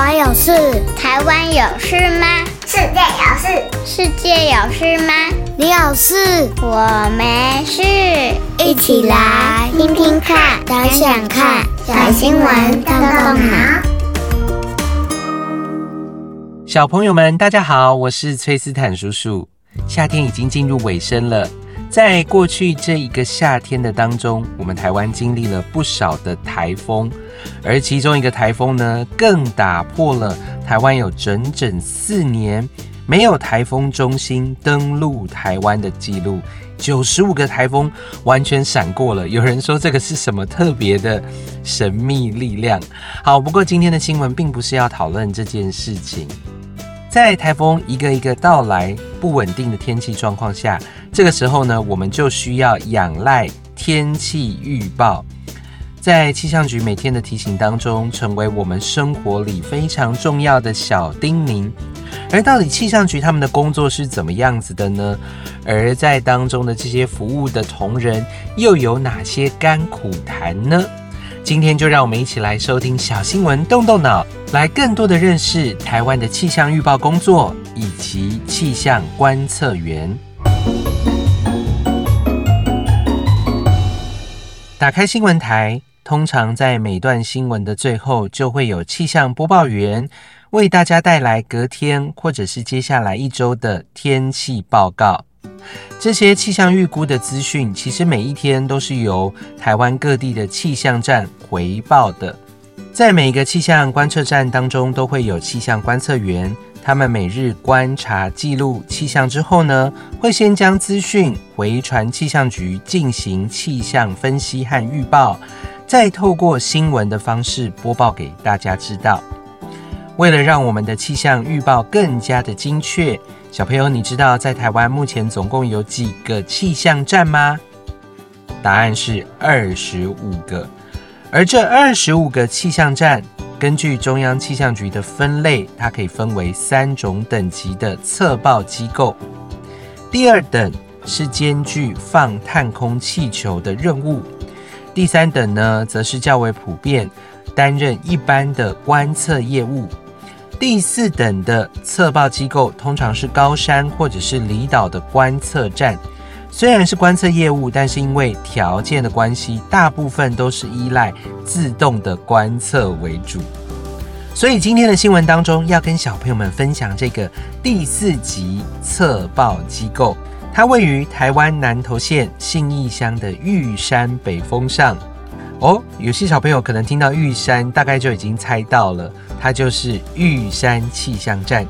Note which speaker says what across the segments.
Speaker 1: 湾有事？
Speaker 2: 台湾有事吗？
Speaker 3: 世界有事？
Speaker 2: 世界有事吗？
Speaker 1: 你有事？
Speaker 2: 我没事。
Speaker 1: 一起来听听看，想想看，小新闻动动脑。
Speaker 4: 小朋友们，大家好，我是崔斯坦叔叔。夏天已经进入尾声了。在过去这一个夏天的当中，我们台湾经历了不少的台风，而其中一个台风呢，更打破了台湾有整整四年没有台风中心登陆台湾的记录。九十五个台风完全闪过了，有人说这个是什么特别的神秘力量？好，不过今天的新闻并不是要讨论这件事情。在台风一个一个到来、不稳定的天气状况下，这个时候呢，我们就需要仰赖天气预报，在气象局每天的提醒当中，成为我们生活里非常重要的小叮咛。而到底气象局他们的工作是怎么样子的呢？而在当中的这些服务的同仁又有哪些甘苦谈呢？今天就让我们一起来收听小新闻，动动脑，来更多的认识台湾的气象预报工作以及气象观测员。打开新闻台，通常在每段新闻的最后，就会有气象播报员为大家带来隔天或者是接下来一周的天气报告。这些气象预估的资讯，其实每一天都是由台湾各地的气象站回报的。在每一个气象观测站当中，都会有气象观测员，他们每日观察记录气象之后呢，会先将资讯回传气象局进行气象分析和预报，再透过新闻的方式播报给大家知道。为了让我们的气象预报更加的精确。小朋友，你知道在台湾目前总共有几个气象站吗？答案是二十五个。而这二十五个气象站，根据中央气象局的分类，它可以分为三种等级的测报机构。第二等是兼具放探空气球的任务，第三等呢，则是较为普遍，担任一般的观测业务。第四等的测报机构通常是高山或者是离岛的观测站，虽然是观测业务，但是因为条件的关系，大部分都是依赖自动的观测为主。所以今天的新闻当中要跟小朋友们分享这个第四级测报机构，它位于台湾南投县信义乡的玉山北峰上。哦，有些小朋友可能听到玉山，大概就已经猜到了，它就是玉山气象站。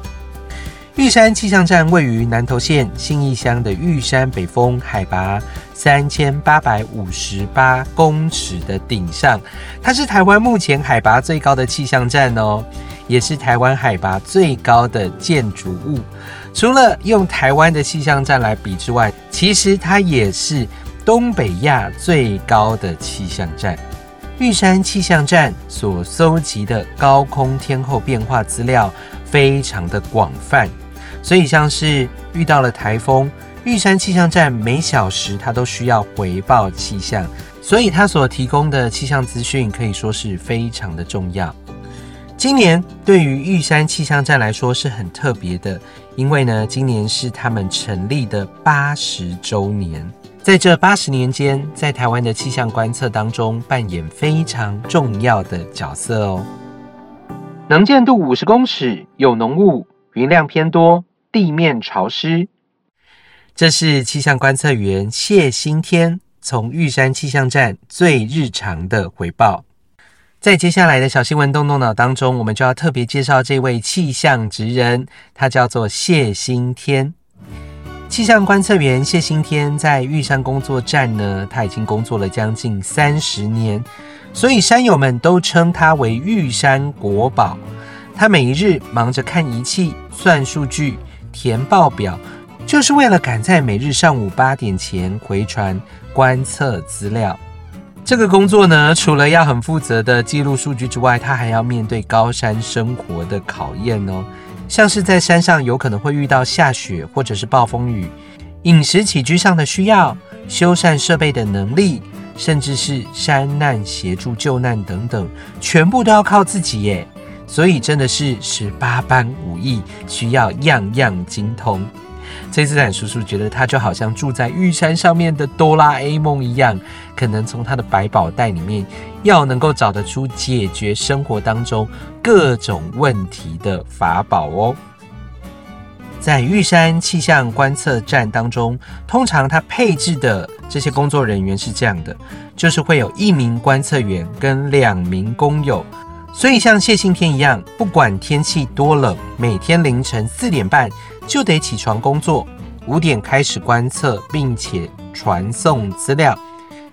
Speaker 4: 玉山气象站位于南投县信义乡的玉山北峰，海拔三千八百五十八公尺的顶上，它是台湾目前海拔最高的气象站哦，也是台湾海拔最高的建筑物。除了用台湾的气象站来比之外，其实它也是。东北亚最高的气象站，玉山气象站所搜集的高空天候变化资料非常的广泛，所以像是遇到了台风，玉山气象站每小时它都需要回报气象，所以它所提供的气象资讯可以说是非常的重要。今年对于玉山气象站来说是很特别的，因为呢，今年是他们成立的八十周年。在这八十年间，在台湾的气象观测当中扮演非常重要的角色哦。能见度五十公尺，有浓雾，云量偏多，地面潮湿。这是气象观测员谢新天从玉山气象站最日常的回报。在接下来的小新闻动动脑当中，我们就要特别介绍这位气象职人，他叫做谢新天。气象观测员谢新天在玉山工作站呢，他已经工作了将近三十年，所以山友们都称他为玉山国宝。他每一日忙着看仪器、算数据、填报表，就是为了赶在每日上午八点前回传观测资料。这个工作呢，除了要很负责的记录数据之外，他还要面对高山生活的考验哦。像是在山上有可能会遇到下雪或者是暴风雨，饮食起居上的需要，修缮设备的能力，甚至是山难协助救难等等，全部都要靠自己耶。所以真的是十八般武艺，需要样样精通。崔斯坦叔叔觉得他就好像住在玉山上面的哆啦 A 梦一样，可能从他的百宝袋里面要能够找得出解决生活当中各种问题的法宝哦。在玉山气象观测站当中，通常他配置的这些工作人员是这样的，就是会有一名观测员跟两名工友。所以像谢信天一样，不管天气多冷，每天凌晨四点半就得起床工作，五点开始观测，并且传送资料，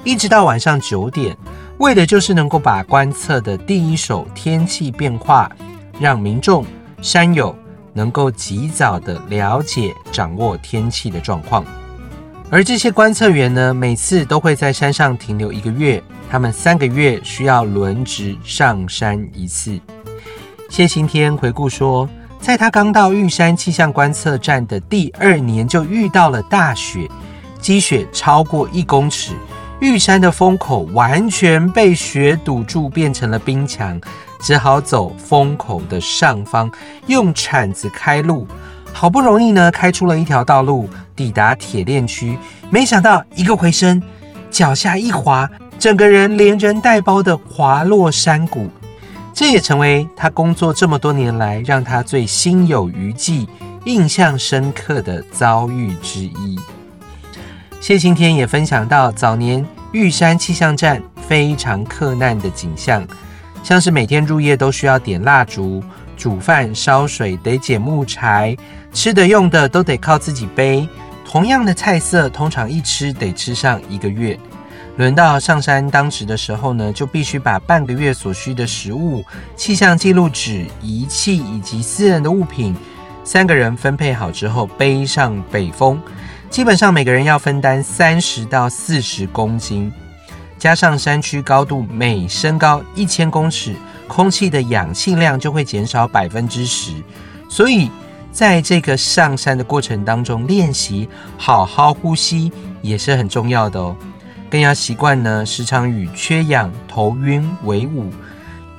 Speaker 4: 一直到晚上九点，为的就是能够把观测的第一手天气变化，让民众、山友能够及早的了解、掌握天气的状况。而这些观测员呢，每次都会在山上停留一个月。他们三个月需要轮值上山一次。谢行天回顾说，在他刚到玉山气象观测站的第二年，就遇到了大雪，积雪超过一公尺，玉山的风口完全被雪堵住，变成了冰墙，只好走风口的上方，用铲子开路。好不容易呢，开出了一条道路，抵达铁链区，没想到一个回身，脚下一滑。整个人连人带包的滑落山谷，这也成为他工作这么多年来让他最心有余悸、印象深刻的遭遇之一。谢青天也分享到，早年玉山气象站非常克难的景象，像是每天入夜都需要点蜡烛、煮饭、烧水，得捡木柴，吃的用的都得靠自己背。同样的菜色，通常一吃得吃上一个月。轮到上山当值的时候呢，就必须把半个月所需的食物、气象记录纸、仪器以及私人的物品，三个人分配好之后背上北峰。基本上每个人要分担三十到四十公斤，加上山区高度每升高一千公尺，空气的氧气量就会减少百分之十。所以在这个上山的过程当中，练习好好呼吸也是很重要的哦。更要习惯呢，时常与缺氧、头晕为伍。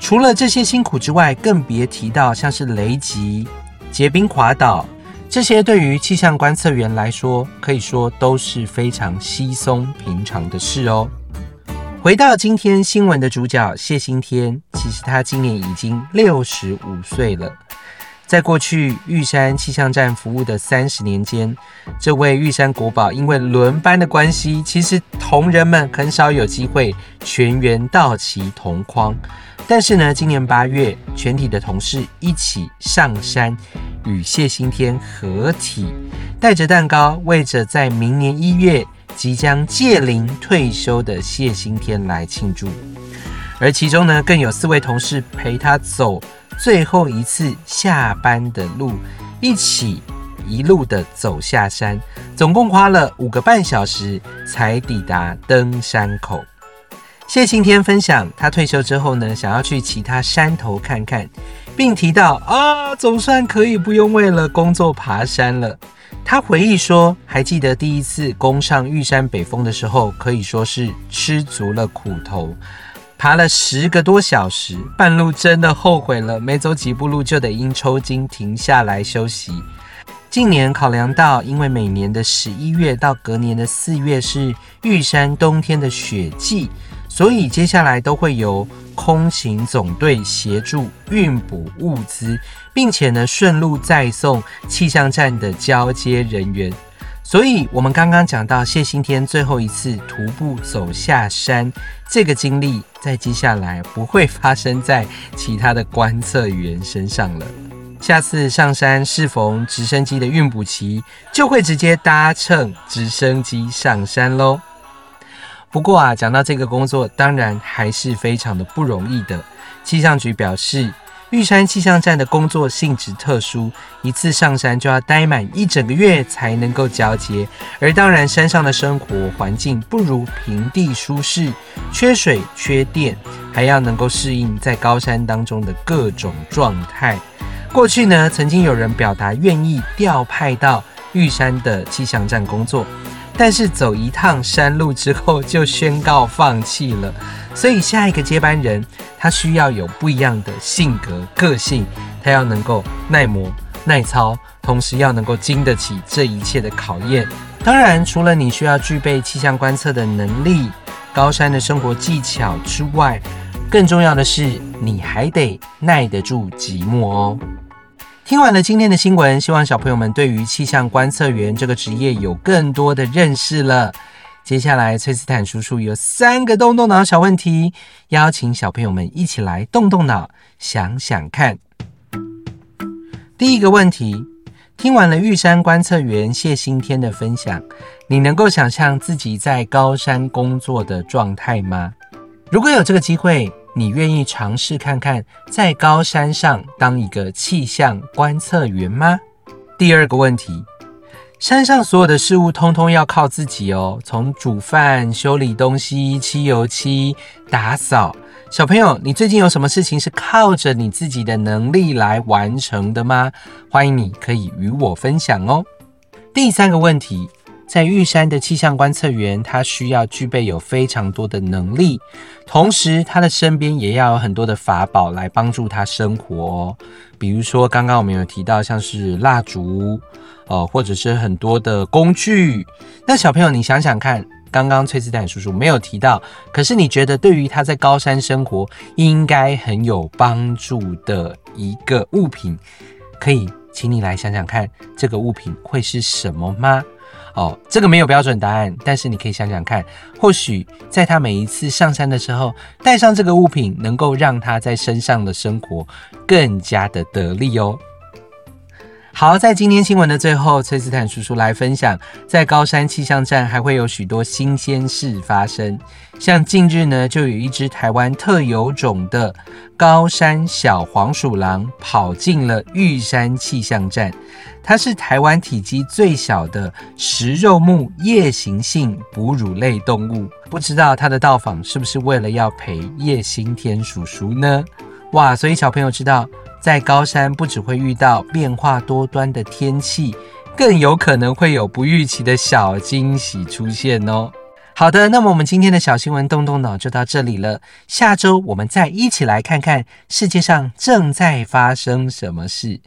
Speaker 4: 除了这些辛苦之外，更别提到像是雷击、结冰滑倒这些，对于气象观测员来说，可以说都是非常稀松平常的事哦。回到今天新闻的主角谢新天，其实他今年已经六十五岁了。在过去玉山气象站服务的三十年间，这位玉山国宝因为轮班的关系，其实同仁们很少有机会全员到齐同框。但是呢，今年八月，全体的同事一起上山，与谢新天合体，带着蛋糕，为着在明年一月即将届龄退休的谢新天来庆祝。而其中呢，更有四位同事陪他走。最后一次下班的路，一起一路的走下山，总共花了五个半小时才抵达登山口。谢新天分享，他退休之后呢，想要去其他山头看看，并提到啊，总算可以不用为了工作爬山了。他回忆说，还记得第一次攻上玉山北峰的时候，可以说是吃足了苦头。爬了十个多小时，半路真的后悔了，没走几步路就得因抽筋停下来休息。近年考量到，因为每年的十一月到隔年的四月是玉山冬天的雪季，所以接下来都会由空勤总队协助运补物资，并且呢顺路再送气象站的交接人员。所以，我们刚刚讲到谢新天最后一次徒步走下山这个经历，在接下来不会发生在其他的观测员身上了。下次上山适逢直升机的运补期，就会直接搭乘直升机上山喽。不过啊，讲到这个工作，当然还是非常的不容易的。气象局表示，玉山气象站的工作性质特殊，一次上山就要待满一整个月才能够交接。而当然，山上的生活环境不如平地舒适，缺水、缺电，还要能够适应在高山当中的各种状态。过去呢，曾经有人表达愿意调派到玉山的气象站工作，但是走一趟山路之后就宣告放弃了。所以下一个接班人，他需要有不一样的性格、个性，他要能够耐磨、耐操，同时要能够经得起这一切的考验。当然，除了你需要具备气象观测的能力、高山的生活技巧之外，更重要的是，你还得耐得住寂寞哦。听完了今天的新闻，希望小朋友们对于气象观测员这个职业有更多的认识了。接下来，崔斯坦叔叔有三个动动脑小问题，邀请小朋友们一起来动动脑，想想看。第一个问题，听完了玉山观测员谢新天的分享，你能够想象自己在高山工作的状态吗？如果有这个机会，你愿意尝试看看在高山上当一个气象观测员吗？第二个问题。山上所有的事物通通要靠自己哦，从煮饭、修理东西、漆油漆、打扫。小朋友，你最近有什么事情是靠着你自己的能力来完成的吗？欢迎你可以与我分享哦。第三个问题，在玉山的气象观测员，他需要具备有非常多的能力，同时他的身边也要有很多的法宝来帮助他生活。比如说，刚刚我们有提到像是蜡烛。呃，或者是很多的工具。那小朋友，你想想看，刚刚崔斯坦叔叔没有提到，可是你觉得对于他在高山生活应该很有帮助的一个物品，可以请你来想想看，这个物品会是什么吗？哦，这个没有标准答案，但是你可以想想看，或许在他每一次上山的时候，带上这个物品，能够让他在身上的生活更加的得力哦。好，在今天新闻的最后，崔斯坦叔叔来分享，在高山气象站还会有许多新鲜事发生。像近日呢，就有一只台湾特有种的高山小黄鼠狼跑进了玉山气象站。它是台湾体积最小的食肉目夜行性哺乳类动物。不知道它的到访是不是为了要陪叶新天叔叔呢？哇，所以小朋友知道。在高山，不只会遇到变化多端的天气，更有可能会有不预期的小惊喜出现哦。好的，那么我们今天的小新闻动动脑就到这里了。下周我们再一起来看看世界上正在发生什么事。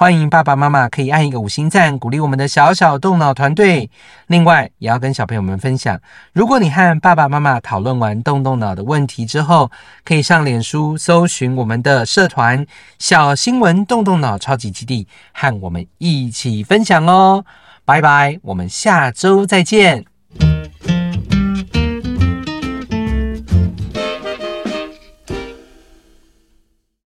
Speaker 4: 欢迎爸爸妈妈可以按一个五星赞，鼓励我们的小小动脑团队。另外，也要跟小朋友们分享，如果你和爸爸妈妈讨论完动动脑的问题之后，可以上脸书搜寻我们的社团“小新闻动动脑超级基地”，和我们一起分享哦。拜拜，我们下周再见。